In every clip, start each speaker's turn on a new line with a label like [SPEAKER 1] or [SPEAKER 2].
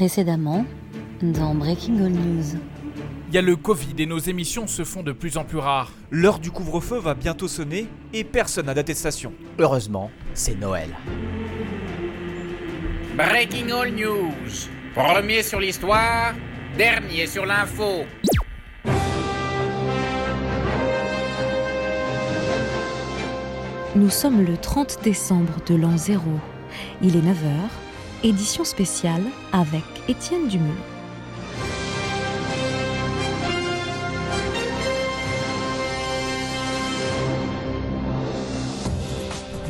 [SPEAKER 1] Précédemment, dans Breaking All News.
[SPEAKER 2] Il y a le Covid et nos émissions se font de plus en plus rares.
[SPEAKER 3] L'heure du couvre-feu va bientôt sonner et personne n'a d'attestation.
[SPEAKER 4] Heureusement, c'est Noël.
[SPEAKER 5] Breaking All News. Premier sur l'histoire, dernier sur l'info.
[SPEAKER 1] Nous sommes le 30 décembre de l'an 0. Il est 9h, édition spéciale avec Étienne Dumulon.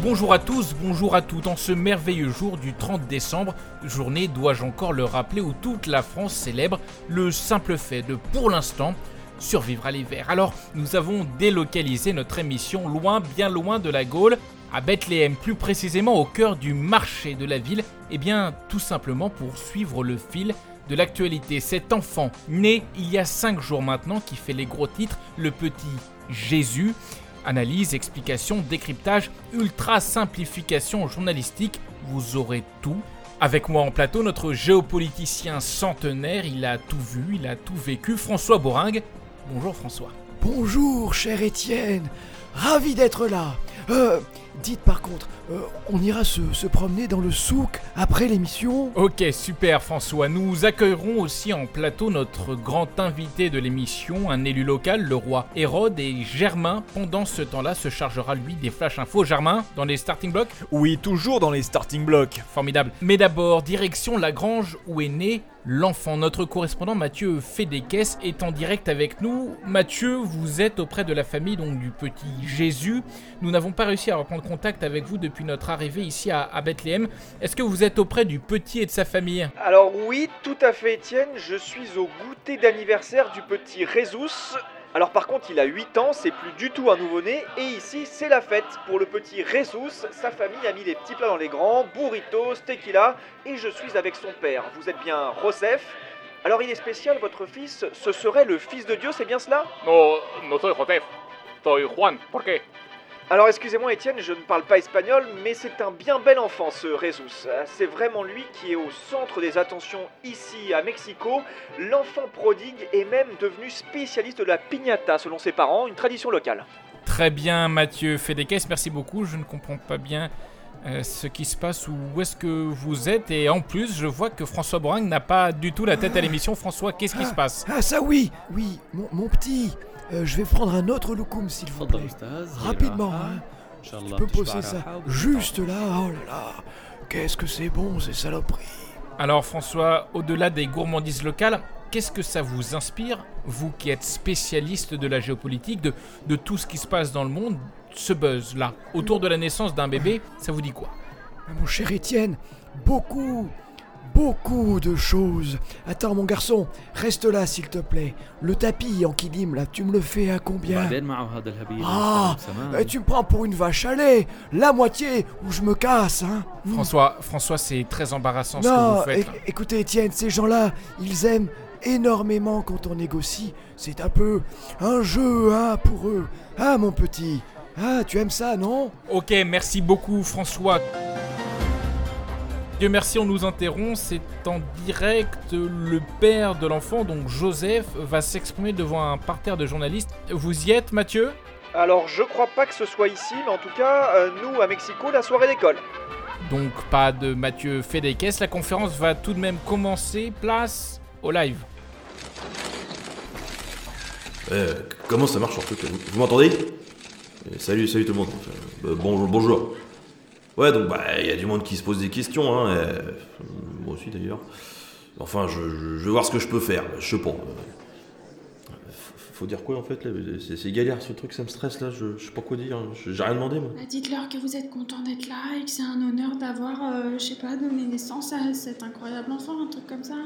[SPEAKER 2] Bonjour à tous, bonjour à toutes en ce merveilleux jour du 30 décembre, journée, dois-je encore le rappeler, où toute la France célèbre le simple fait de, pour l'instant, survivre à l'hiver. Alors, nous avons délocalisé notre émission loin, bien loin de la Gaule, à Bethléem, plus précisément au cœur du marché de la ville, et bien tout simplement pour suivre le fil de l'actualité. Cet enfant, né il y a 5 jours maintenant, qui fait les gros titres, le petit Jésus, Analyse, explication, décryptage, ultra simplification journalistique, vous aurez tout. Avec moi en plateau, notre géopoliticien centenaire, il a tout vu, il a tout vécu, François Boringue. Bonjour François.
[SPEAKER 6] Bonjour, cher Étienne. Ravi d'être là. Euh, dites par contre, euh, on ira se, se promener dans le souk après l'émission
[SPEAKER 2] Ok, super François. Nous accueillerons aussi en plateau notre grand invité de l'émission, un élu local, le roi Hérode, et Germain, pendant ce temps-là, se chargera lui des flash infos. Germain, dans les starting blocks?
[SPEAKER 3] Oui, toujours dans les starting blocks.
[SPEAKER 2] Formidable. Mais d'abord, direction la grange où est né l'enfant. Notre correspondant Mathieu Fédéquès est en direct avec nous. Mathieu, vous êtes auprès de la famille donc du petit Jésus. Nous n'avons pas réussi à reprendre contact avec vous depuis notre arrivée ici à, à Bethléem. Est-ce que vous êtes auprès du petit et de sa famille?
[SPEAKER 7] Alors oui, tout à fait Étienne, je suis au goûter d'anniversaire du petit Résus. Alors par contre, il a 8 ans, c'est plus du tout un nouveau-né, et ici c'est la fête pour le petit Résus. Sa famille a mis les petits plats dans les grands, burritos, tequila, et je suis avec son père. Vous êtes bien Joseph Alors il est spécial, votre fils, ce serait le fils de Dieu, c'est bien cela?
[SPEAKER 8] No, no soy José, soy Juan. ¿Por qué?
[SPEAKER 7] Alors excusez-moi Étienne, je ne parle pas espagnol, mais c'est un bien bel enfant ce Résus. C'est vraiment lui qui est au centre des attentions ici à Mexico. L'enfant prodigue est même devenu spécialiste de la piñata selon ses parents, une tradition locale.
[SPEAKER 2] Très bien Mathieu Fédéquès, merci beaucoup. Je ne comprends pas bien euh, ce qui se passe ou où est-ce que vous êtes. Et en plus, je vois que François Boring n'a pas du tout la tête à l'émission. François, qu'est-ce qui se passe?
[SPEAKER 6] Ah ça oui, oui, mon, mon petit. Euh, je vais prendre un autre loukoum s'il vous plaît. Rapidement, hein. Tu peux poser ça juste là. Oh là là, qu'est-ce que c'est bon ces saloperies.
[SPEAKER 2] Alors François, au-delà des gourmandises locales, qu'est-ce que ça vous inspire, vous qui êtes spécialiste de la géopolitique, de, de tout ce qui se passe dans le monde, ce buzz-là, autour de la naissance d'un bébé, ça vous dit quoi?
[SPEAKER 6] Ah, Mon cher Étienne, beaucoup, beaucoup de choses. Attends mon garçon, reste là s'il te plaît. Le tapis en kilim là, tu me le fais à combien Ah, eh, tu me prends pour une vache à lait, la moitié ou je me casse, hein
[SPEAKER 2] François, François, c'est très embarrassant ce que
[SPEAKER 6] Non,
[SPEAKER 2] vous faites.
[SPEAKER 6] é- écoutez Étienne, ces gens-là, ils aiment énormément quand on négocie. C'est un peu un jeu, hein, pour eux. Ah mon petit, ah tu aimes ça, non?
[SPEAKER 2] Ok, merci beaucoup François. Dieu merci, on nous interrompt, c'est en direct. Le père de l'enfant, donc Joseph, va s'exprimer devant un parterre de journalistes. Vous y êtes, Mathieu?
[SPEAKER 7] Alors je crois pas que ce soit ici, mais en tout cas, euh, nous à Mexico, la soirée d'école.
[SPEAKER 2] Donc pas de Mathieu Fédéquès, la conférence va tout de même commencer. Place au live.
[SPEAKER 9] Euh, comment ça marche en fait? Vous, vous m'entendez? Euh, Salut, salut tout le monde. Euh, bonjour, bonjour. Ouais, donc bah il y a du monde qui se pose des questions, hein. euh, moi aussi d'ailleurs. Enfin, je, je- je vais voir ce que je peux faire. Je sais pas. faut dire quoi en fait là C'est c'est galère ce truc, ça me stresse là. Je, je sais pas quoi dire. hein. J'ai rien demandé moi.
[SPEAKER 10] Bah, Dites-leur que vous êtes content d'être là et que c'est un honneur d'avoir, euh, je sais pas, donné naissance à cet incroyable enfant, un truc comme ça.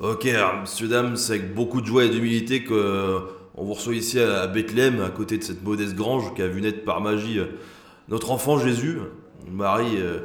[SPEAKER 9] Ok, alors, monsieur, dame, c'est avec beaucoup de joie et d'humilité que euh, on vous reçoit ici à à Bethléem, à côté de cette modeste grange qui a vu naître par magie euh, notre enfant Jésus. Marie euh,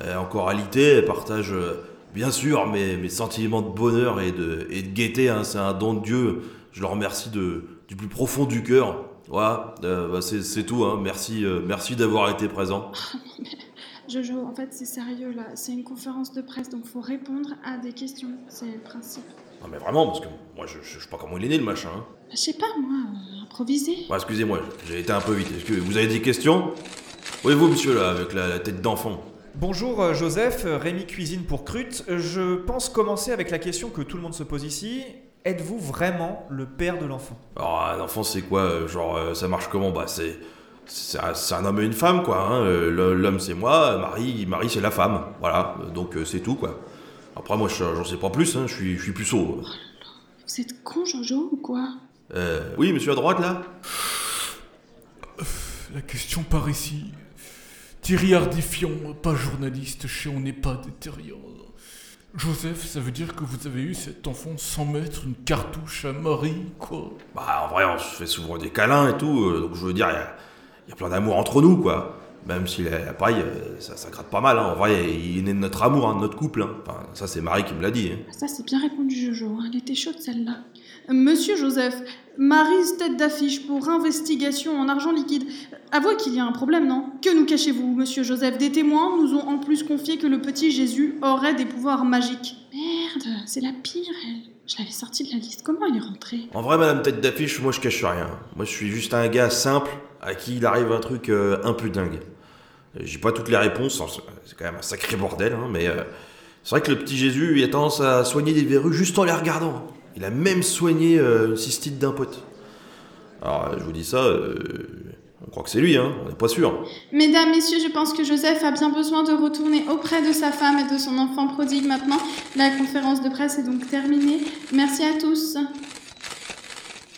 [SPEAKER 9] est encore alitée, elle partage euh, bien sûr mes, mes sentiments de bonheur et de, et de gaieté. hein. c'est un don de Dieu. Je le remercie de, du plus profond du cœur. Voilà, euh, bah, c'est tout. hein. Merci, euh, merci d'avoir été présent.
[SPEAKER 10] Jojo, en fait, c'est sérieux là. C'est une conférence de presse, donc faut répondre à des questions. C'est le principe.
[SPEAKER 9] Non mais vraiment, parce que moi je, je, sais pas comment il est né le machin. Hein.
[SPEAKER 10] Bah, je sais pas, moi, improvisé.
[SPEAKER 9] Ouais, excusez-moi, j'ai été un peu vite. Est-ce que vous avez des questions? Oui, vous monsieur là, avec la, la tête d'enfant.
[SPEAKER 3] Bonjour euh, Joseph, euh, Rémi Cuisine pour Crut. Je pense commencer avec la question que tout le monde se pose ici. Êtes-vous vraiment le père de l'enfant?
[SPEAKER 9] Alors, un enfant, c'est quoi? Euh, Genre, euh, ça marche comment? Bah, c'est. C'est un, c'est un homme et une femme, quoi. hein. Euh, L'homme, c'est moi, Marie, Marie c'est la femme. Voilà, Euh, donc euh, c'est tout, quoi. Après, moi, je- j'en sais pas plus, hein. je suis, je suis puceau.
[SPEAKER 10] Vous êtes con, Jojo, ou quoi?
[SPEAKER 9] Euh, oui, monsieur à droite, là
[SPEAKER 2] La question par ici. Thierry Ardiffion, pas journaliste chez On n'est pas détériore. Joseph, ça veut dire que vous avez eu cet enfant sans mettre une cartouche à Marie, quoi
[SPEAKER 9] Bah, en vrai, on se fait souvent des câlins et tout, euh, donc je veux dire, il y a, il y a plein d'amour entre nous, quoi. Même si, la- pareil, euh, ça, ça gratte pas mal, hein. En vrai, il est né de notre amour, hein, de notre couple, hein. Enfin, ça, c'est Marie qui me l'a dit, hein.
[SPEAKER 10] Ça, c'est bien répondu, Jojo. Elle était chaude, celle-là. Monsieur Joseph, Maryse tête d'affiche pour investigation en argent liquide. Avouez qu'il y a un problème, non? Que nous cachez-vous, monsieur Joseph? Des témoins nous ont en plus confié que le petit Jésus aurait des pouvoirs magiques. Merde, c'est la pire, elle. Je l'avais sortie de la liste. Comment elle est rentrée?
[SPEAKER 9] En vrai, madame tête d'affiche, moi je cache rien. Moi je suis juste un gars simple à qui il arrive un truc euh, un peu dingue. Euh, J'ai pas toutes les réponses, hein, c'est- c'est quand même un sacré bordel, hein, mais euh, c'est vrai que le petit Jésus, il a tendance à soigner des verrues juste en les regardant. Il a même soigné euh, une cystite d'un pote. Alors, je vous dis ça, euh, on croit que c'est lui, hein, on n'est pas sûr.
[SPEAKER 10] Mesdames, messieurs, je pense que Joseph a bien besoin de retourner auprès de sa femme et de son enfant prodigue maintenant. La conférence de presse est donc terminée. Merci à tous.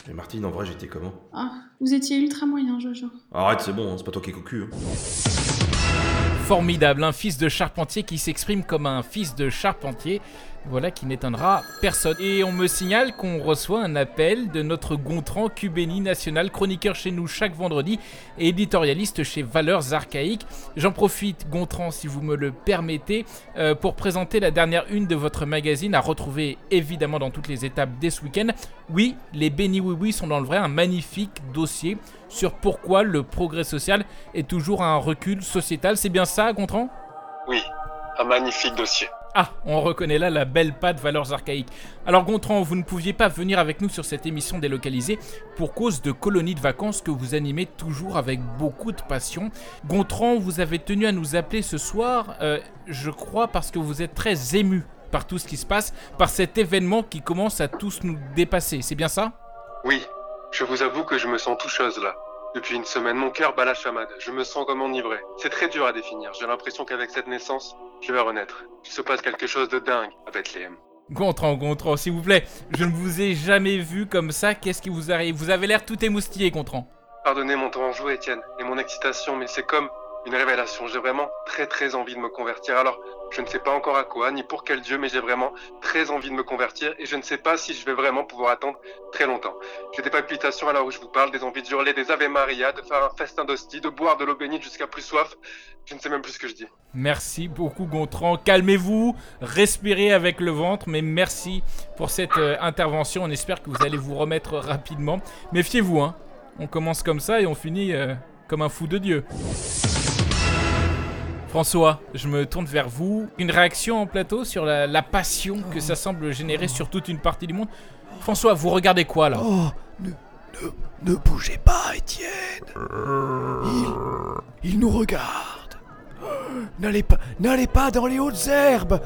[SPEAKER 9] Mais Martine, en vrai, j'étais comment?
[SPEAKER 10] Ah, vous étiez ultra moyen, Jojo.
[SPEAKER 9] Arrête, c'est bon, hein, c'est pas toi qui es cocu. hein.
[SPEAKER 2] Formidable, un fils de charpentier qui s'exprime comme un fils de charpentier. Voilà qui n'étonnera personne. Et on me signale qu'on reçoit un appel de notre Gontran Cubéni national, chroniqueur chez nous chaque vendredi et éditorialiste chez Valeurs Archaïques. J'en profite, Gontran, si vous me le permettez, euh, pour présenter la dernière une de votre magazine à retrouver évidemment dans toutes les étapes dès ce week-end. Oui, les Béni Oui Oui sont dans le vrai un magnifique dossier sur pourquoi le progrès social est toujours un recul sociétal. C'est bien ça, Gontran?
[SPEAKER 11] Oui, un magnifique dossier.
[SPEAKER 2] Ah, on reconnaît là la belle patte valeurs archaïques. Alors Gontran, vous ne pouviez pas venir avec nous sur cette émission délocalisée pour cause de colonies de vacances que vous animez toujours avec beaucoup de passion. Gontran, vous avez tenu à nous appeler ce soir, euh, je crois parce que vous êtes très ému par tout ce qui se passe, par cet événement qui commence à tous nous dépasser. C'est bien ça?
[SPEAKER 11] Oui, je vous avoue que je me sens toucheuse là. Depuis une semaine, mon cœur bat la chamade. Je me sens comme enivré. C'est très dur à définir. J'ai l'impression qu'avec cette naissance, je vais renaître. Il se passe quelque chose de dingue à Bethléem.
[SPEAKER 2] Gontran, Gontran, s'il vous plaît, je ne vous ai jamais vu comme ça. Qu'est-ce qui vous arrive? Vous avez l'air tout émoustillé, Gontran.
[SPEAKER 11] Pardonnez mon temps en jeu, Étienne, et mon excitation, mais c'est comme une révélation. J'ai vraiment très très envie de me convertir. Alors, je ne sais pas encore à quoi, ni pour quel Dieu, mais j'ai vraiment très envie de me convertir, et je ne sais pas si je vais vraiment pouvoir attendre très longtemps. J'ai des palpitations l'heure où je vous parle, des envies de hurler des Ave Maria, de faire un festin d'hostie, de boire de l'eau bénite jusqu'à plus soif. Je ne sais même plus ce que je dis.
[SPEAKER 2] Merci beaucoup Gontran. Calmez-vous, respirez avec le ventre, mais merci pour cette euh, intervention. On espère que vous allez vous remettre rapidement. Méfiez-vous, hein. On commence comme ça et on finit euh, comme un fou de Dieu. François, je me tourne vers vous. Une réaction en plateau sur la, la passion que ça semble générer sur toute une partie du monde. François, vous regardez quoi là?
[SPEAKER 6] Oh, ne, ne, ne bougez pas, Étienne. Il, il nous regarde. N'allez pas, n'allez pas dans les hautes herbes.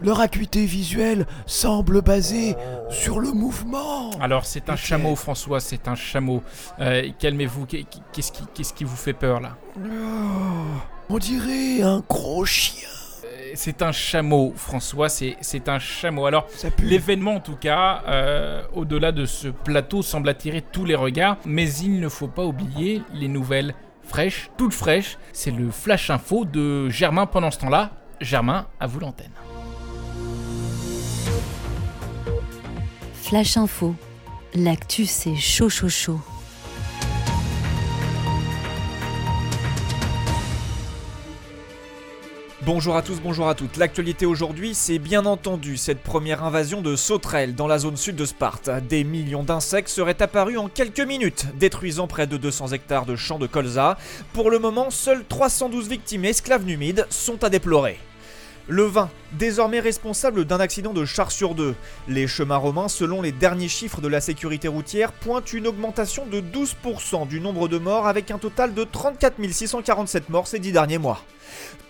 [SPEAKER 6] Leur acuité visuelle semble basée sur le mouvement.
[SPEAKER 2] Alors c'est un chameau François, c'est un chameau. Euh, Calmez-vous, Qu'est- qu'est-ce qui, qu'est-ce qui vous fait peur là?
[SPEAKER 6] Oh, on dirait un gros chien.
[SPEAKER 2] Euh, C'est un chameau, François, c'est c'est un chameau. Alors, l'événement en tout cas, euh, au-delà de ce plateau, semble attirer tous les regards, mais il ne faut pas oublier les nouvelles fraîches, toutes fraîches. C'est le Flash Info de Germain pendant ce temps-là. Germain, à vous l'antenne.
[SPEAKER 1] Flash Info. L'actu, c'est chaud, chaud, chaud.
[SPEAKER 3] Bonjour à tous, bonjour à toutes. L'actualité aujourd'hui, c'est bien entendu cette première invasion de sauterelles dans la zone sud de Sparte. Des millions d'insectes seraient apparus en quelques minutes, détruisant près de 200 hectares de champs de colza. Pour le moment, seules 312 victimes esclaves numides sont à déplorer. Le vin, désormais responsable d'un accident de char sur deux. Les chemins romains, selon les derniers chiffres de la sécurité routière, pointent une augmentation de 12% du nombre de morts avec un total de 34 647 morts ces dix derniers mois.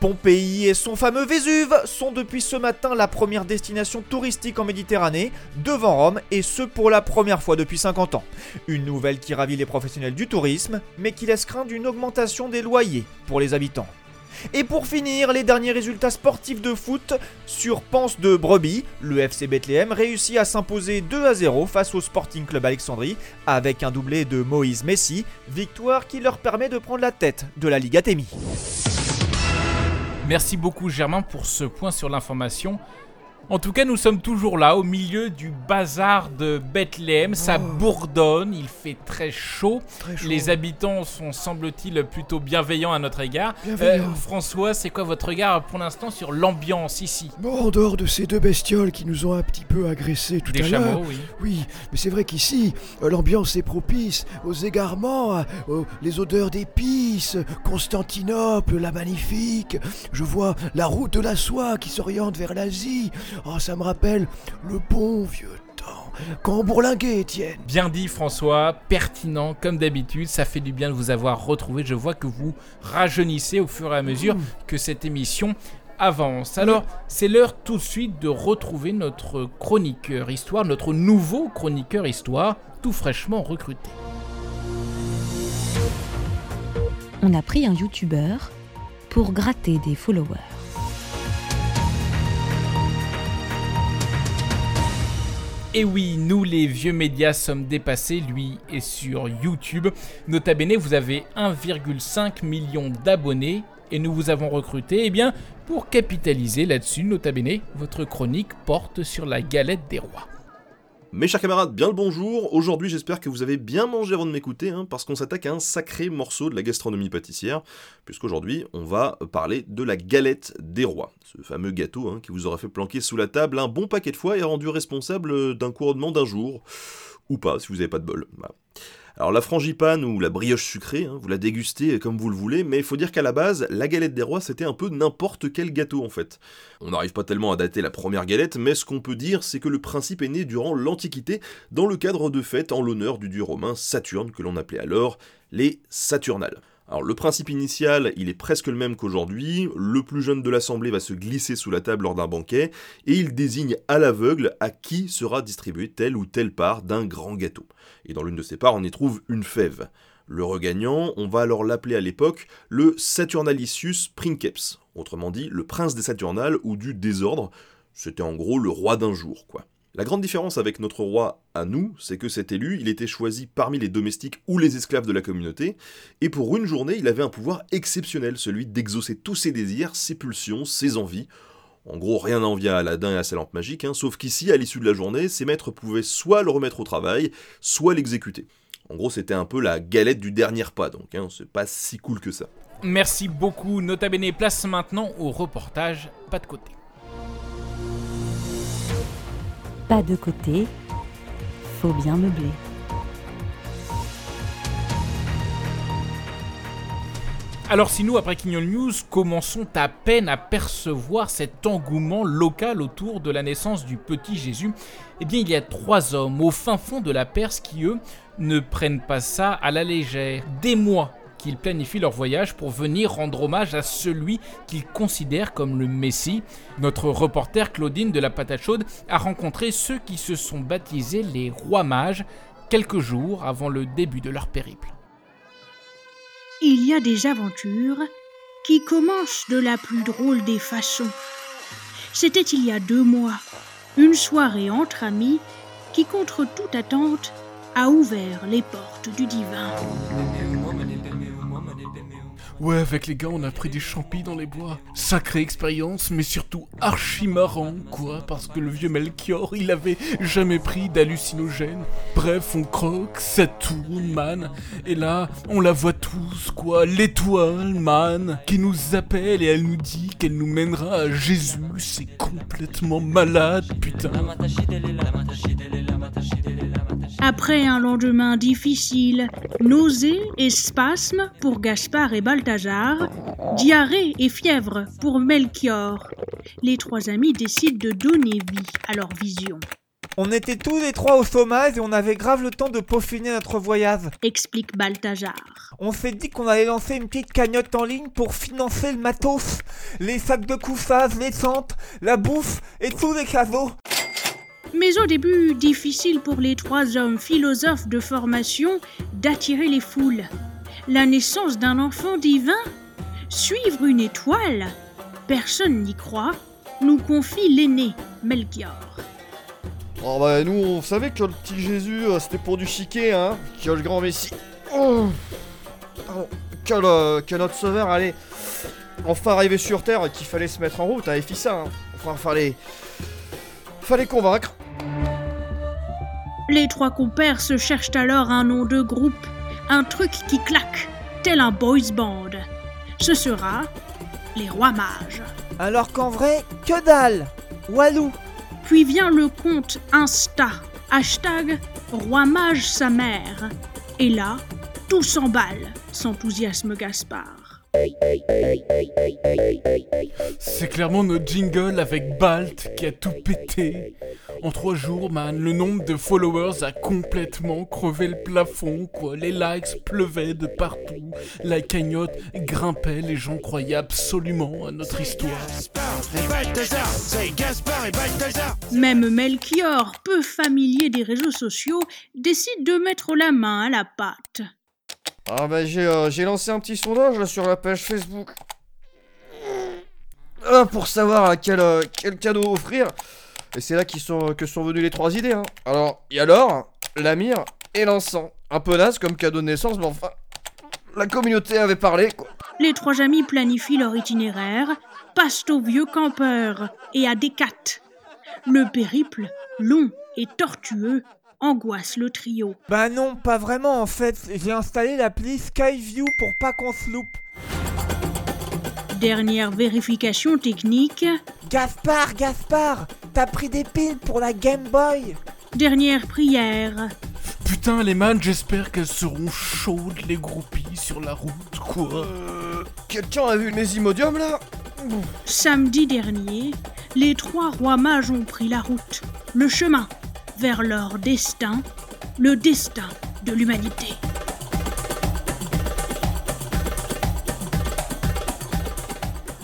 [SPEAKER 3] Pompéi et son fameux Vésuve sont depuis ce matin la première destination touristique en Méditerranée, devant Rome, et ce pour la première fois depuis 50 ans. Une nouvelle qui ravit les professionnels du tourisme, mais qui laisse craindre une augmentation des loyers pour les habitants. Et pour finir, les derniers résultats sportifs de foot sur Pense de Brebis, le FC Bethléem réussit à s'imposer 2 à 0 face au Sporting Club Alexandrie avec un doublé de Moïse Messi, victoire qui leur permet de prendre la tête de la Liga Temi.
[SPEAKER 2] Merci beaucoup Germain pour ce point sur l'information. En tout cas, nous sommes toujours là, au milieu du bazar de Bethléem. Ça
[SPEAKER 6] Oh.
[SPEAKER 2] bourdonne, il fait très chaud.
[SPEAKER 6] Très chaud.
[SPEAKER 2] Les habitants sont, semble-t-il, plutôt bienveillants à notre égard.
[SPEAKER 6] Bienveillants.
[SPEAKER 2] François, c'est quoi votre regard pour l'instant sur l'ambiance ici?
[SPEAKER 6] Bon, en dehors de ces deux bestioles qui nous ont un petit peu agressés tout
[SPEAKER 2] Des
[SPEAKER 6] à l'heure.
[SPEAKER 2] oui.
[SPEAKER 6] Oui, mais c'est vrai qu'ici, euh, l'ambiance est propice aux égarements, aux- les odeurs d'épices, Constantinople, la magnifique. Je vois la route de la soie qui s'oriente vers l'Asie. Oh, ça me rappelle le bon vieux temps. Quand on bourlinguait, Étienne.
[SPEAKER 2] Bien dit François, pertinent comme d'habitude, ça fait du bien de vous avoir retrouvé. Je vois que vous rajeunissez au fur et à mesure que cette émission avance. Alors, c'est l'heure tout de suite de retrouver notre chroniqueur histoire, notre nouveau chroniqueur histoire, tout fraîchement recruté.
[SPEAKER 1] On a pris un youtubeur pour gratter des followers.
[SPEAKER 2] Et oui, nous les vieux médias sommes dépassés, lui est sur YouTube. Nota bene, vous avez 1,5 million d'abonnés et nous vous avons recruté eh bien, pour capitaliser là-dessus. Nota bene, votre chronique porte sur la galette des rois.
[SPEAKER 9] Mes chers camarades, bien le bonjour. Aujourd'hui, j'espère que vous avez bien mangé avant de m'écouter, hein, parce qu'on s'attaque à un sacré morceau de la gastronomie pâtissière, puisqu'aujourd'hui, on va parler de la galette des rois, ce fameux gâteau hein, qui vous aura fait planquer sous la table un bon paquet de fois et rendu responsable d'un couronnement d'un jour, ou pas, si vous n'avez pas de bol. Alors la frangipane ou la brioche sucrée, hein, vous la dégustez comme vous le voulez, mais il faut dire qu'à la base, la galette des rois, c'était un peu n'importe quel gâteau en fait. On n'arrive pas tellement à dater la première galette, mais ce qu'on peut dire, c'est que le principe est né durant l'Antiquité, dans le cadre de fêtes en l'honneur du dieu romain Saturne, que l'on appelait alors les Saturnales. Alors le principe initial, il est presque le même qu'aujourd'hui, le plus jeune de l'assemblée va se glisser sous la table lors d'un banquet, et il désigne à l'aveugle à qui sera distribuée telle ou telle part d'un grand gâteau. Et dans l'une de ces parts, on y trouve une fève. Le regagnant, on va alors l'appeler à l'époque le Saturnalicius Princeps, autrement dit le prince des Saturnales ou du désordre, c'était en gros le roi d'un jour, quoi. La grande différence avec notre roi à nous, c'est que cet élu, il était choisi parmi les domestiques ou les esclaves de la communauté, et pour une journée, il avait un pouvoir exceptionnel, celui d'exaucer tous ses désirs, ses pulsions, ses envies. En gros, rien à envier à Aladdin et à sa lampe magique, hein, sauf qu'ici, à l'issue de la journée, ses maîtres pouvaient soit le remettre au travail, soit l'exécuter. En gros, c'était un peu la galette du dernier pas, donc hein, c'est pas si cool que ça.
[SPEAKER 2] Merci beaucoup, Nota bene. Place maintenant au reportage, pas de côté.
[SPEAKER 1] Pas de côté, faut bien meubler.
[SPEAKER 2] Alors si nous, après Quignol News, commençons à peine à percevoir cet engouement local autour de la naissance du petit Jésus, eh bien il y a trois hommes au fin fond de la Perse qui, eux, ne prennent pas ça à la légère. Des mois qu'ils planifient leur voyage pour venir rendre hommage à celui qu'ils considèrent comme le Messie. Notre reporter Claudine de la Patate Chaude a rencontré ceux qui se sont baptisés les rois mages quelques jours avant le début de leur périple.
[SPEAKER 12] Il y a des aventures qui commencent de la plus drôle des façons. C'était il y a deux mois, une soirée entre amis qui, contre toute attente, a ouvert les portes du divin.
[SPEAKER 2] Ouais, avec les gars, on a pris des champis dans les bois. Sacrée expérience, mais surtout archi marrant, quoi, parce que le vieux Melchior, il avait jamais pris d'hallucinogène. Bref, on croque, ça tourne, man. Et là, on la voit tous, quoi, l'étoile, man, qui nous appelle et elle nous dit qu'elle nous mènera à Jésus. C'est complètement malade, putain.
[SPEAKER 12] Après un lendemain difficile, nausées et spasmes pour Gaspard et Balthazar, diarrhée et fièvre pour Melchior, les trois amis décident de donner vie à leur vision.
[SPEAKER 3] On était tous les trois au chômage et on avait grave le temps de peaufiner notre voyage.
[SPEAKER 12] Explique Balthazar.
[SPEAKER 3] On s'est dit qu'on allait lancer une petite cagnotte en ligne pour financer le matos, les sacs de couchage, les tentes, la bouffe et tous les cadeaux.
[SPEAKER 12] Mais au début, difficile pour les trois hommes philosophes de formation d'attirer les foules. La naissance d'un enfant divin Suivre une étoile Personne n'y croit, nous confie l'aîné, Melchior.
[SPEAKER 13] Oh bah nous on savait que le petit Jésus euh, c'était pour du chiquet hein, que le grand Messie. Oh Pardon. Que, le, que notre sauveur allait enfin arriver sur Terre et qu'il fallait se mettre en route avec ça. Hein. Enfin fallait. Fallait convaincre.
[SPEAKER 12] Les trois compères se cherchent alors un nom de groupe, un truc qui claque, tel un boys band. Ce sera les rois mages.
[SPEAKER 3] Alors qu'en vrai, que dalle Walou
[SPEAKER 12] Puis vient le compte Insta, hashtag roi mage sa mère. Et là, tout s'emballe, s'enthousiasme Gaspard.
[SPEAKER 2] C'est clairement notre jingle avec Balt qui a tout pété. En trois jours, man, le nombre de followers a complètement crevé le plafond, quoi. Les likes pleuvaient de partout, la cagnotte grimpait, les gens croyaient absolument à notre histoire.
[SPEAKER 12] Même Melchior, peu familier des réseaux sociaux, décide de mettre la main à la pâte.
[SPEAKER 13] Ah bah j'ai euh, j'ai lancé un petit sondage là, sur la page Facebook. Ah, pour savoir à quel, euh, quel cadeau offrir. Et c'est là que sont venues les trois idées. Hein. Alors, il y a l'or, la mire et l'encens. Un peu naze comme cadeau de naissance, mais enfin, la communauté avait parlé quoi.
[SPEAKER 12] Les trois amis planifient leur itinéraire, passent au vieux campeur et à Descartes. Le périple, long et tortueux, angoisse le trio.
[SPEAKER 3] Bah non, pas vraiment en fait. J'ai installé l'appli Skyview pour pas qu'on se loupe.
[SPEAKER 12] Dernière vérification technique.
[SPEAKER 3] Gaspard, Gaspard, t'as pris des piles pour la Game Boy
[SPEAKER 12] Dernière prière.
[SPEAKER 2] Putain, les man, j'espère qu'elles seront chaudes, les groupies, sur la route, quoi.
[SPEAKER 13] Euh, Quelqu'un a vu le Mésimodium là?
[SPEAKER 12] Samedi dernier, les trois rois mages ont pris la route, le chemin vers leur destin, le destin de l'humanité.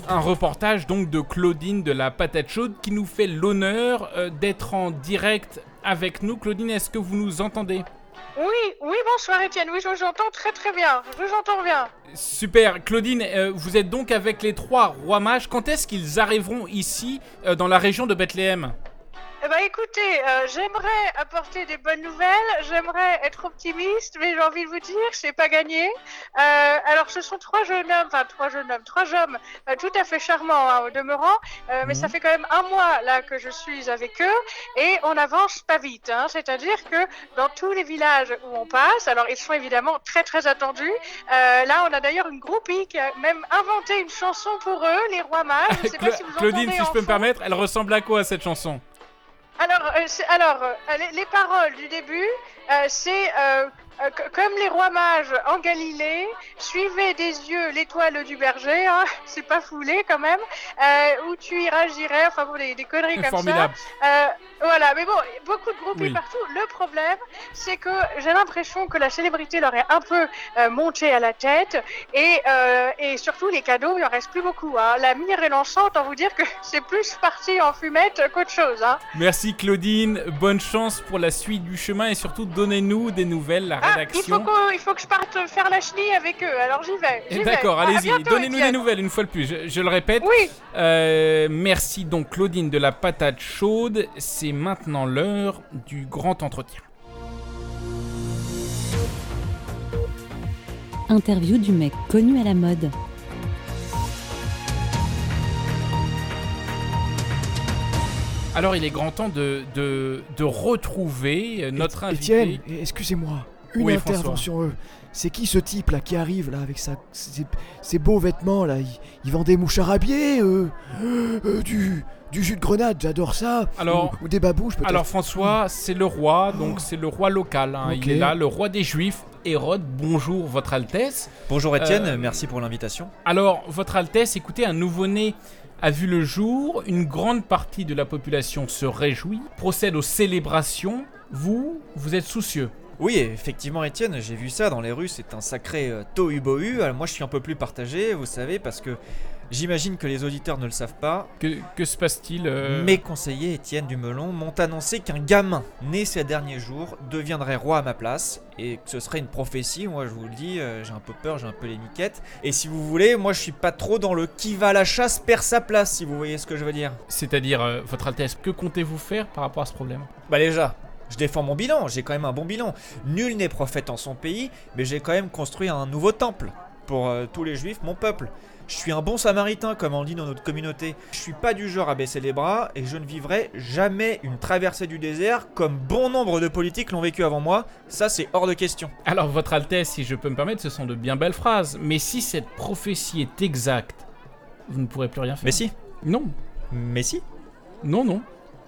[SPEAKER 2] Un reportage donc de Claudine de la Patate Chaude qui nous fait l'honneur euh, d'être en direct avec nous. Claudine, est-ce que vous nous entendez?
[SPEAKER 14] Oui, oui, bonsoir Étienne, oui, je vous entends très très bien, je vous entends bien.
[SPEAKER 2] Super, Claudine, euh, vous êtes donc avec les trois rois mages. Quand est-ce qu'ils arriveront ici, euh, dans la région de Bethléem?
[SPEAKER 14] Eh ben écoutez, euh, j'aimerais apporter des bonnes nouvelles, j'aimerais être optimiste, mais j'ai envie de vous dire, c'est pas gagné. Euh, alors ce sont trois jeunes hommes, enfin trois jeunes hommes, trois hommes euh, tout à fait charmants hein, au demeurant, mais ça fait quand même un mois là que je suis avec eux et on avance pas vite. Hein, C'est-à-dire que dans tous les villages où on passe, alors ils sont évidemment très très attendus. Là, on a d'ailleurs une groupie qui a même inventé une chanson pour eux, les rois mages. Je sais pas
[SPEAKER 2] Cla-
[SPEAKER 14] si vous
[SPEAKER 2] Claudine, si je peux me permettre, elle ressemble à quoi cette chanson?
[SPEAKER 14] Alors, euh, alors euh, les, les paroles du début, euh, c'est euh, comme les rois mages en Galilée, suivez des yeux l'étoile du berger, hein, c'est pas foulé quand même, euh, où tu iras, j'irai, enfin bon, des, des conneries comme
[SPEAKER 2] Formidable.
[SPEAKER 14] ça. Euh, voilà, mais bon, beaucoup de groupes
[SPEAKER 2] Oui.
[SPEAKER 14] partout. Le problème, c'est que j'ai l'impression que la célébrité leur est un peu euh, montée à la tête, et, et surtout les cadeaux, il en reste plus beaucoup. Hein. La mire et l'encens, autant vous dire que c'est plus parti en fumette qu'autre chose. Hein.
[SPEAKER 2] Merci Claudine, bonne chance pour la suite du chemin et surtout donnez-nous des nouvelles,
[SPEAKER 14] ah, il, faut faut que je parte faire la chenille avec eux, alors j'y vais. Eh,
[SPEAKER 2] d'accord, allez-y, donnez-nous des nouvelles une fois de plus, je, le répète.
[SPEAKER 14] Oui.
[SPEAKER 2] Euh, merci donc Claudine de la patate chaude, c'est maintenant l'heure du grand entretien.
[SPEAKER 1] Interview du mec connu à la mode.
[SPEAKER 2] Alors il est grand temps de, de, de retrouver euh, notre invité.
[SPEAKER 6] Étienne, excusez-moi une
[SPEAKER 2] Oui,
[SPEAKER 6] intervention. euh, c'est qui ce type là qui arrive là avec sa, ses, ses beaux vêtements là? Il, il vend des mouches à euh, euh, du, du jus de grenade, j'adore ça.
[SPEAKER 2] Alors-
[SPEAKER 6] ou, ou des babouches peut-être.
[SPEAKER 2] Alors François, c'est le roi, donc c'est le roi local. hein. Il est là, le roi des Juifs. Hérode, bonjour Votre Altesse.
[SPEAKER 3] Bonjour Étienne,
[SPEAKER 2] Euh,
[SPEAKER 3] merci pour l'invitation.
[SPEAKER 2] Alors, Votre Altesse, écoutez, un nouveau-né a vu le jour, une grande partie de la population se réjouit, procède aux célébrations. Vous, vous êtes soucieux.
[SPEAKER 3] Oui, effectivement, Étienne, j'ai vu ça dans les rues, c'est un sacré euh, tohu-bohu. Alors, moi, je suis un peu plus partagé, vous savez, parce que j'imagine que les auditeurs ne le savent pas.
[SPEAKER 2] Que, que se passe-t-il euh,
[SPEAKER 3] Mes conseillers, Étienne Dumelon, m'ont annoncé qu'un gamin né ces derniers jours deviendrait roi à ma place, et que ce serait une prophétie. Moi, je vous le dis, euh, j'ai un peu peur, j'ai un peu les miquettes. Et si vous voulez, moi, je suis pas trop dans le qui va à la chasse perd sa place, si vous voyez ce que je veux dire.
[SPEAKER 2] C'est-à-dire, euh, Votre Altesse, que comptez-vous faire par rapport à ce problème?
[SPEAKER 3] Bah déjà, je défends mon bilan, j'ai quand même un bon bilan. Nul n'est prophète en son pays, mais j'ai quand même construit un nouveau temple pour euh, tous les juifs, mon peuple. Je suis un bon samaritain, comme on dit dans notre communauté. Je suis pas du genre à baisser les bras et je ne vivrai jamais une traversée du désert comme bon nombre de politiques l'ont vécu avant moi. Ça, c'est hors de question.
[SPEAKER 2] Alors, Votre Altesse, si je peux me permettre, ce sont de bien belles phrases. Mais si cette prophétie est exacte, vous ne pourrez plus rien faire.
[SPEAKER 3] Mais si.
[SPEAKER 2] Non.
[SPEAKER 3] Mais si.
[SPEAKER 2] Non, non.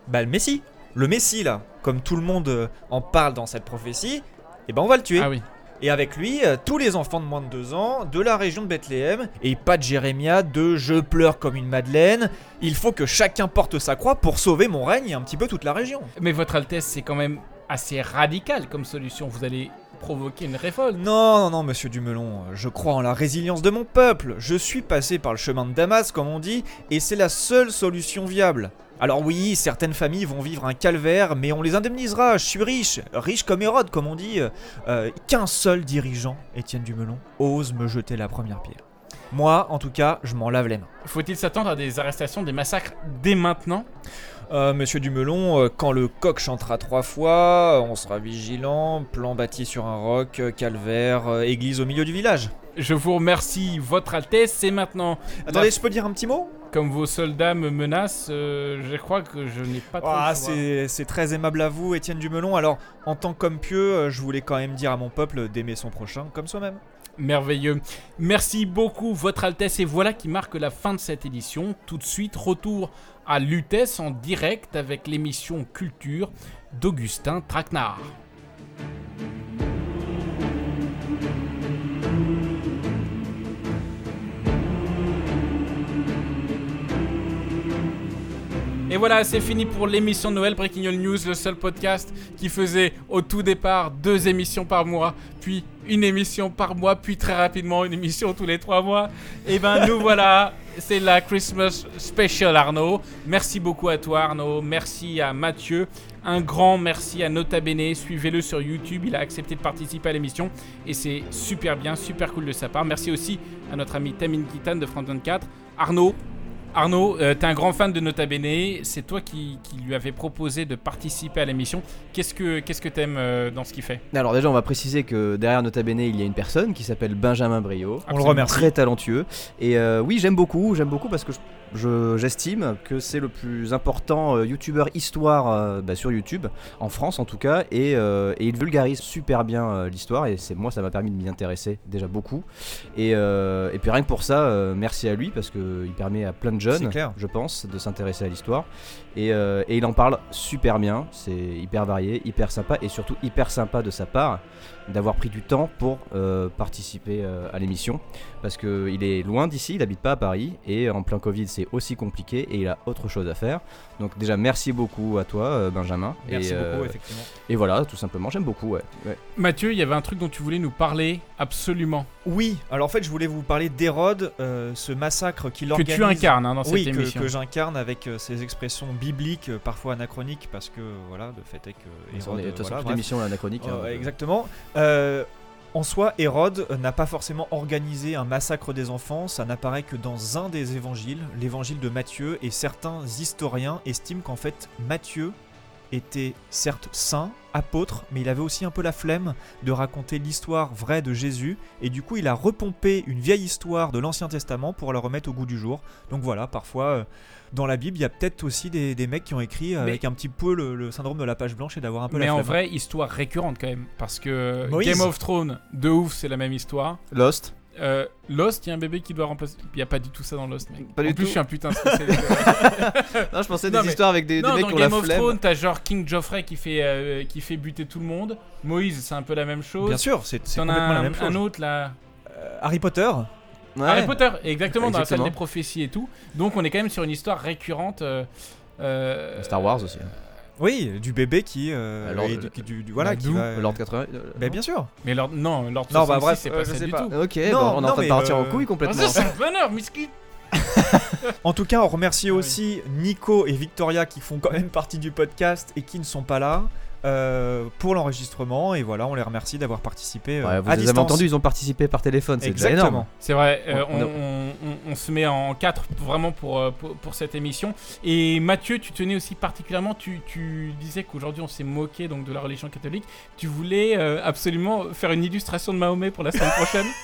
[SPEAKER 3] Bah, le Messie. Le Messie, là, comme tout le monde euh, en parle dans cette prophétie, eh ben on va le tuer.
[SPEAKER 2] Ah oui.
[SPEAKER 3] Et avec lui, euh, tous les enfants de moins de 2 ans de la région de Bethléem, et pas de Jérémia de Je pleure comme une madeleine. Il faut que chacun porte sa croix pour sauver mon règne et un petit peu toute la région.
[SPEAKER 2] Mais Votre Altesse, c'est quand même assez radical comme solution. Vous allez provoquer une révolte.
[SPEAKER 3] Non, non, non, monsieur Dumelon, je crois en la résilience de mon peuple. Je suis passé par le chemin de Damas, comme on dit, et c'est la seule solution viable. Alors oui, certaines familles vont vivre un calvaire, mais on les indemnisera. Je suis riche, riche comme Hérode, comme on dit. Euh, Qu'un seul dirigeant, Étienne Dumelon, ose me jeter la première pierre. Moi, en tout cas, je m'en lave les mains.
[SPEAKER 2] Faut-il s'attendre à des arrestations, des massacres dès maintenant?
[SPEAKER 3] Euh, Monsieur Dumelon, euh, quand le coq chantera trois fois, on sera vigilant. Plan bâti sur un roc, calvaire, église au milieu du village.
[SPEAKER 2] Je vous remercie, Votre Altesse. C'est maintenant.
[SPEAKER 3] Attendez,
[SPEAKER 2] la-
[SPEAKER 3] je peux dire un petit mot?
[SPEAKER 2] Comme vos soldats me menacent, euh, je crois que je n'ai pas trop.
[SPEAKER 3] Ah, c'est très aimable à vous, Étienne Dumelon. Alors, en tant qu'homme pieux, euh, je voulais quand même dire à mon peuple d'aimer son prochain comme soi-même.
[SPEAKER 2] Merveilleux. Merci beaucoup, Votre Altesse. Et voilà qui marque la fin de cette édition. Tout de suite, retour à Lutèce en direct avec l'émission Culture d'Augustin Traquenard. Et voilà, c'est fini pour l'émission de Noël Breaking All News, le seul podcast qui faisait au tout départ deux émissions par mois, puis une émission par mois, puis très rapidement une émission tous les trois mois. Et ben nous voilà, c'est la Christmas Special Arnaud. Merci beaucoup à toi Arnaud, merci à Mathieu, un grand merci à Nota Bene, suivez-le sur YouTube, il a accepté de participer à l'émission et c'est super bien, super cool de sa part. Merci aussi à notre ami Tamine Kitan de France 24. Arnaud, Arnaud, euh, t'es un grand fan de Nota Bene, c'est toi qui, qui lui avais proposé de participer à l'émission. Qu'est-ce que qu'est-ce que t'aimes euh, dans ce qu'il fait?
[SPEAKER 15] Alors déjà, on va préciser que derrière Nota Bene, il y a une personne qui s'appelle Benjamin Brio.
[SPEAKER 3] On le remercie.
[SPEAKER 15] Très talentueux. Et euh, oui, j'aime beaucoup, j'aime beaucoup parce que je- je- j'estime que c'est le plus important euh, youtubeur histoire euh, bah, sur YouTube, en France en tout cas, et, euh, et il vulgarise super bien l'histoire, et c'est moi ça m'a permis de m'y intéresser déjà beaucoup. Et, et puis rien que pour ça, merci à lui parce qu'il permet à plein de jeunes,
[SPEAKER 3] clair.
[SPEAKER 15] je pense, de s'intéresser à l'histoire. Et, et il en parle super bien, c'est hyper varié, hyper sympa, et surtout hyper sympa de sa part d'avoir pris du temps pour participer à l'émission parce qu'il est loin d'ici, il habite pas à Paris et en plein Covid c'est aussi compliqué et il a autre chose à faire. Donc déjà merci beaucoup à toi euh, Benjamin.
[SPEAKER 3] Merci
[SPEAKER 15] et,
[SPEAKER 3] beaucoup, effectivement.
[SPEAKER 15] Et voilà, tout simplement, j'aime beaucoup, ouais. ouais.
[SPEAKER 2] Mathieu, il y avait un truc dont tu voulais nous parler absolument.
[SPEAKER 3] Oui, alors en fait, je voulais vous parler d'Hérode, euh, ce massacre qu'il
[SPEAKER 2] Que
[SPEAKER 3] organise.
[SPEAKER 2] tu incarnes, hein, dans cette
[SPEAKER 3] oui, que-
[SPEAKER 2] émission.
[SPEAKER 3] que, j'incarne avec euh, ces expressions bibliques, euh, parfois anachroniques, parce que voilà, le fait est que.
[SPEAKER 15] De
[SPEAKER 3] Hérode,
[SPEAKER 15] de toute façon,
[SPEAKER 3] voilà,
[SPEAKER 15] toute
[SPEAKER 3] bref.
[SPEAKER 15] l'émission est anachronique, hein,
[SPEAKER 3] Euh,
[SPEAKER 15] euh.
[SPEAKER 3] exactement. Euh, en soi, Hérode n'a pas forcément organisé un massacre des enfants, ça n'apparaît que dans un des évangiles, l'évangile de Matthieu, et certains historiens estiment qu'en fait Matthieu était certes saint, apôtre, mais il avait aussi un peu la flemme de raconter l'histoire vraie de Jésus, et du coup il a repompé une vieille histoire de l'Ancien Testament pour la remettre au goût du jour. Donc voilà, parfois euh, dans la Bible, il y a peut-être aussi des, des mecs qui ont écrit euh,
[SPEAKER 2] Mais-
[SPEAKER 3] avec un petit peu le, le syndrome de la page blanche et d'avoir un peu
[SPEAKER 2] Mais
[SPEAKER 3] la
[SPEAKER 2] en
[SPEAKER 3] flemme.
[SPEAKER 2] vrai, histoire récurrente quand même. Parce que
[SPEAKER 3] Moïse.
[SPEAKER 2] Game of Thrones, de ouf, c'est la même histoire.
[SPEAKER 15] Lost.
[SPEAKER 2] Euh, Lost, il y a un bébé qui doit remplacer. Il n'y a pas du tout ça dans Lost, mec.
[SPEAKER 15] Pas
[SPEAKER 2] en
[SPEAKER 15] du
[SPEAKER 2] plus,
[SPEAKER 15] tout.
[SPEAKER 2] je suis un putain spécialiste.
[SPEAKER 15] Non, je pensais
[SPEAKER 2] Non,
[SPEAKER 15] des
[SPEAKER 2] mais-
[SPEAKER 15] histoires avec des, des
[SPEAKER 2] non,
[SPEAKER 15] mecs
[SPEAKER 2] dans
[SPEAKER 15] qui ont
[SPEAKER 2] Game
[SPEAKER 15] la
[SPEAKER 2] of
[SPEAKER 15] flemme.
[SPEAKER 2] Thrones, t'as genre King Joffrey qui fait, euh, qui fait buter tout le monde. Moïse, c'est un peu la même chose.
[SPEAKER 3] Bien sûr, c'est complètement la
[SPEAKER 2] un,
[SPEAKER 3] même chose.
[SPEAKER 2] un autre là.
[SPEAKER 3] Euh, Harry Potter
[SPEAKER 15] Ouais.
[SPEAKER 2] Harry Potter, exactement, dans la salle
[SPEAKER 15] Exactement.
[SPEAKER 2] des prophéties et tout. Donc on est quand même sur une histoire récurrente. euh, euh,
[SPEAKER 15] Star Wars aussi.
[SPEAKER 3] Oui, du bébé qui. euh, et
[SPEAKER 15] le-
[SPEAKER 3] du, du- du- voilà, qui va.
[SPEAKER 15] Lord 80.
[SPEAKER 3] Ben, bien sûr.
[SPEAKER 2] Mais Lord, non, Lord
[SPEAKER 3] Non, bah,
[SPEAKER 2] 66,
[SPEAKER 3] bref,
[SPEAKER 2] c'est
[SPEAKER 3] euh,
[SPEAKER 2] pas
[SPEAKER 3] je
[SPEAKER 2] ça
[SPEAKER 3] sais
[SPEAKER 2] du
[SPEAKER 3] pas.
[SPEAKER 2] tout.
[SPEAKER 15] Ok,
[SPEAKER 3] Non,
[SPEAKER 15] bah, on est en
[SPEAKER 3] non,
[SPEAKER 15] train de partir en
[SPEAKER 3] euh,
[SPEAKER 15] couille complètement.
[SPEAKER 2] Ah, ça, c'est un bonheur, Miski.
[SPEAKER 3] En tout cas, on remercie aussi Nico et Victoria qui font quand même partie du podcast et qui ne sont pas là euh, pour l'enregistrement. Et voilà, on les remercie d'avoir participé euh,
[SPEAKER 15] Ouais, vous
[SPEAKER 3] à
[SPEAKER 15] les
[SPEAKER 3] distance.
[SPEAKER 15] avez entendus, ils ont participé par téléphone, c'est déjà énorme.
[SPEAKER 2] C'est vrai, euh,
[SPEAKER 15] On-
[SPEAKER 2] se met en quatre vraiment pour, euh, pour, pour cette émission. Et Mathieu, tu tenais aussi particulièrement, tu, tu disais qu'aujourd'hui on s'est moqué donc de la religion catholique. Tu voulais euh, absolument faire une illustration de Mahomet pour la semaine prochaine.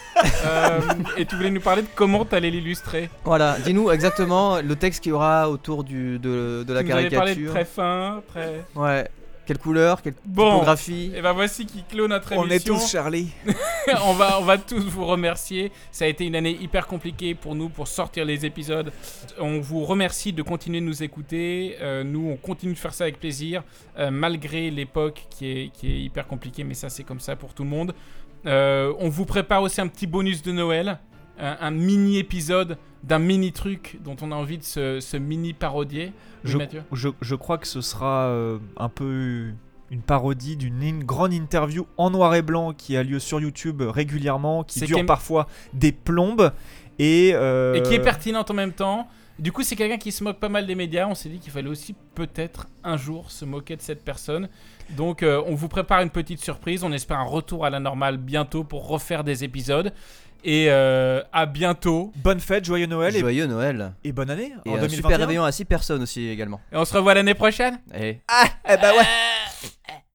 [SPEAKER 2] Euh, et tu voulais nous parler de comment t'allais l'illustrer.
[SPEAKER 15] Voilà, dis-nous exactement le texte qu'il y aura autour du, de, de la
[SPEAKER 2] tu nous avais parlé de
[SPEAKER 15] caricature.
[SPEAKER 2] très fin, très...
[SPEAKER 15] Ouais. Quelle couleur, quelle
[SPEAKER 2] Bon,
[SPEAKER 15] typographie.
[SPEAKER 2] et ben voici qui clôt notre
[SPEAKER 3] On est
[SPEAKER 2] émission.
[SPEAKER 3] tous Charlie.
[SPEAKER 2] on, va, on va tous vous remercier. Ça a été une année hyper compliquée pour nous pour sortir les épisodes. On vous remercie de continuer de nous écouter. Euh, nous, on continue de faire ça avec plaisir, euh, malgré l'époque qui est, qui est hyper compliquée, mais ça, c'est comme ça pour tout le monde. Euh, on vous prépare aussi un petit bonus de Noël, un, un mini épisode d'un mini truc dont on a envie de se, se mini parodier.
[SPEAKER 3] Je, je, je crois que ce sera euh, un peu une parodie d'une in- grande interview en noir et blanc qui a lieu sur YouTube régulièrement, qui dure parfois des plombes et, euh,
[SPEAKER 2] et qui est pertinente en même temps. Du coup, c'est quelqu'un qui se moque pas mal des médias. On s'est dit qu'il fallait aussi peut-être un jour se moquer de cette personne. Donc, euh, on vous prépare une petite surprise. On espère un retour à la normale bientôt pour refaire des épisodes. Et euh, à bientôt.
[SPEAKER 3] Bonne fête, joyeux Noël et-
[SPEAKER 15] Joyeux Noël.
[SPEAKER 3] et, bonne année
[SPEAKER 15] Et
[SPEAKER 3] en
[SPEAKER 15] un
[SPEAKER 3] 2021.
[SPEAKER 15] super réveillon à 6 personnes aussi également.
[SPEAKER 2] Et on se revoit l'année prochaine.
[SPEAKER 15] Et
[SPEAKER 3] Ah, eh bah ouais.